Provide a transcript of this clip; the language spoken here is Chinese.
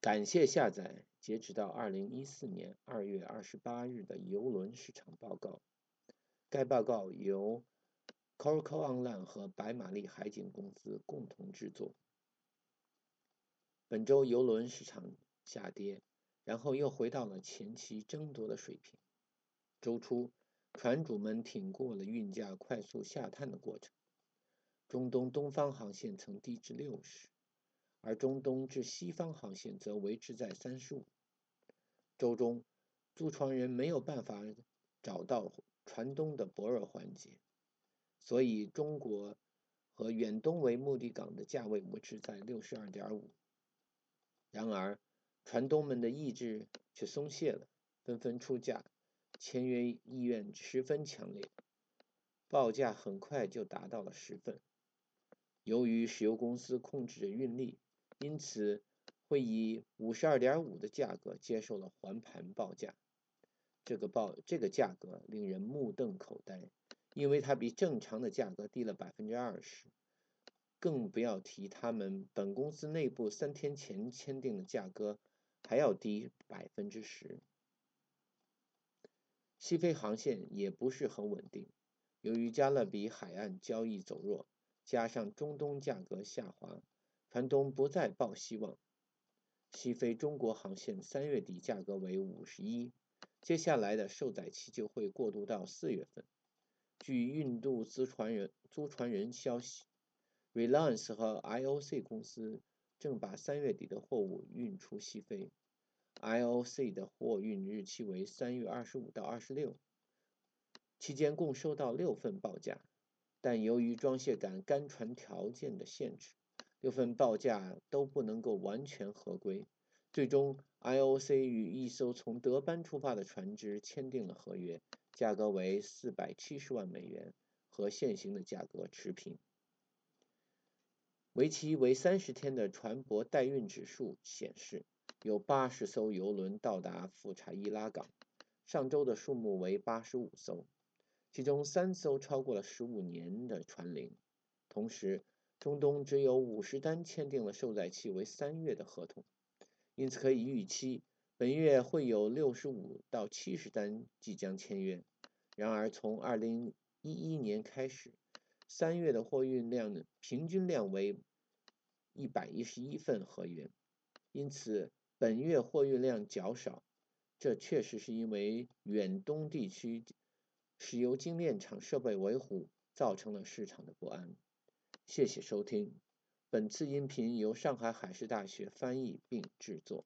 感谢下载截止到二零一四年二月二十八日的邮轮市场报告。该报告由 Coracle Online 和白玛丽海景公司共同制作。本周邮轮市场下跌，然后又回到了前期争夺的水平。周初，船主们挺过了运价快速下探的过程。中东东方航线曾低至六十。而中东至西方航线则维持在三十五。周中，租船人没有办法找到船东的泊尔环节，所以中国和远东为目的港的价位维持在六十二点五。然而，船东们的意志却松懈了，纷纷出价，签约意愿十分强烈，报价很快就达到了十份。由于石油公司控制着运力。因此，会以五十二点五的价格接受了还盘报价。这个报这个价格令人目瞪口呆，因为它比正常的价格低了百分之二十。更不要提他们本公司内部三天前签订的价格还要低百分之十。西非航线也不是很稳定，由于加勒比海岸交易走弱，加上中东价格下滑。船东不再抱希望。西非中国航线三月底价格为五十一，接下来的受载期就会过渡到四月份。据印度租船人租船人消息，Reliance 和 IOC 公司正把三月底的货物运出西非。IOC 的货运日期为三月二十五到二十六，期间共收到六份报价，但由于装卸港干船条件的限制。六份报价都不能够完全合规，最终 IOC 与一艘从德班出发的船只签订了合约，价格为四百七十万美元，和现行的价格持平。为期为三十天的船舶代运指数显示，有八十艘游轮到达富查伊拉港，上周的数目为八十五艘，其中三艘超过了十五年的船龄，同时。中东只有五十单签订了受载期为三月的合同，因此可以预期本月会有六十五到七十单即将签约。然而，从二零一一年开始，三月的货运量平均量为一百一十一份合约，因此本月货运量较少。这确实是因为远东地区石油精炼厂设备维护造成了市场的不安。谢谢收听，本次音频由上海海事大学翻译并制作。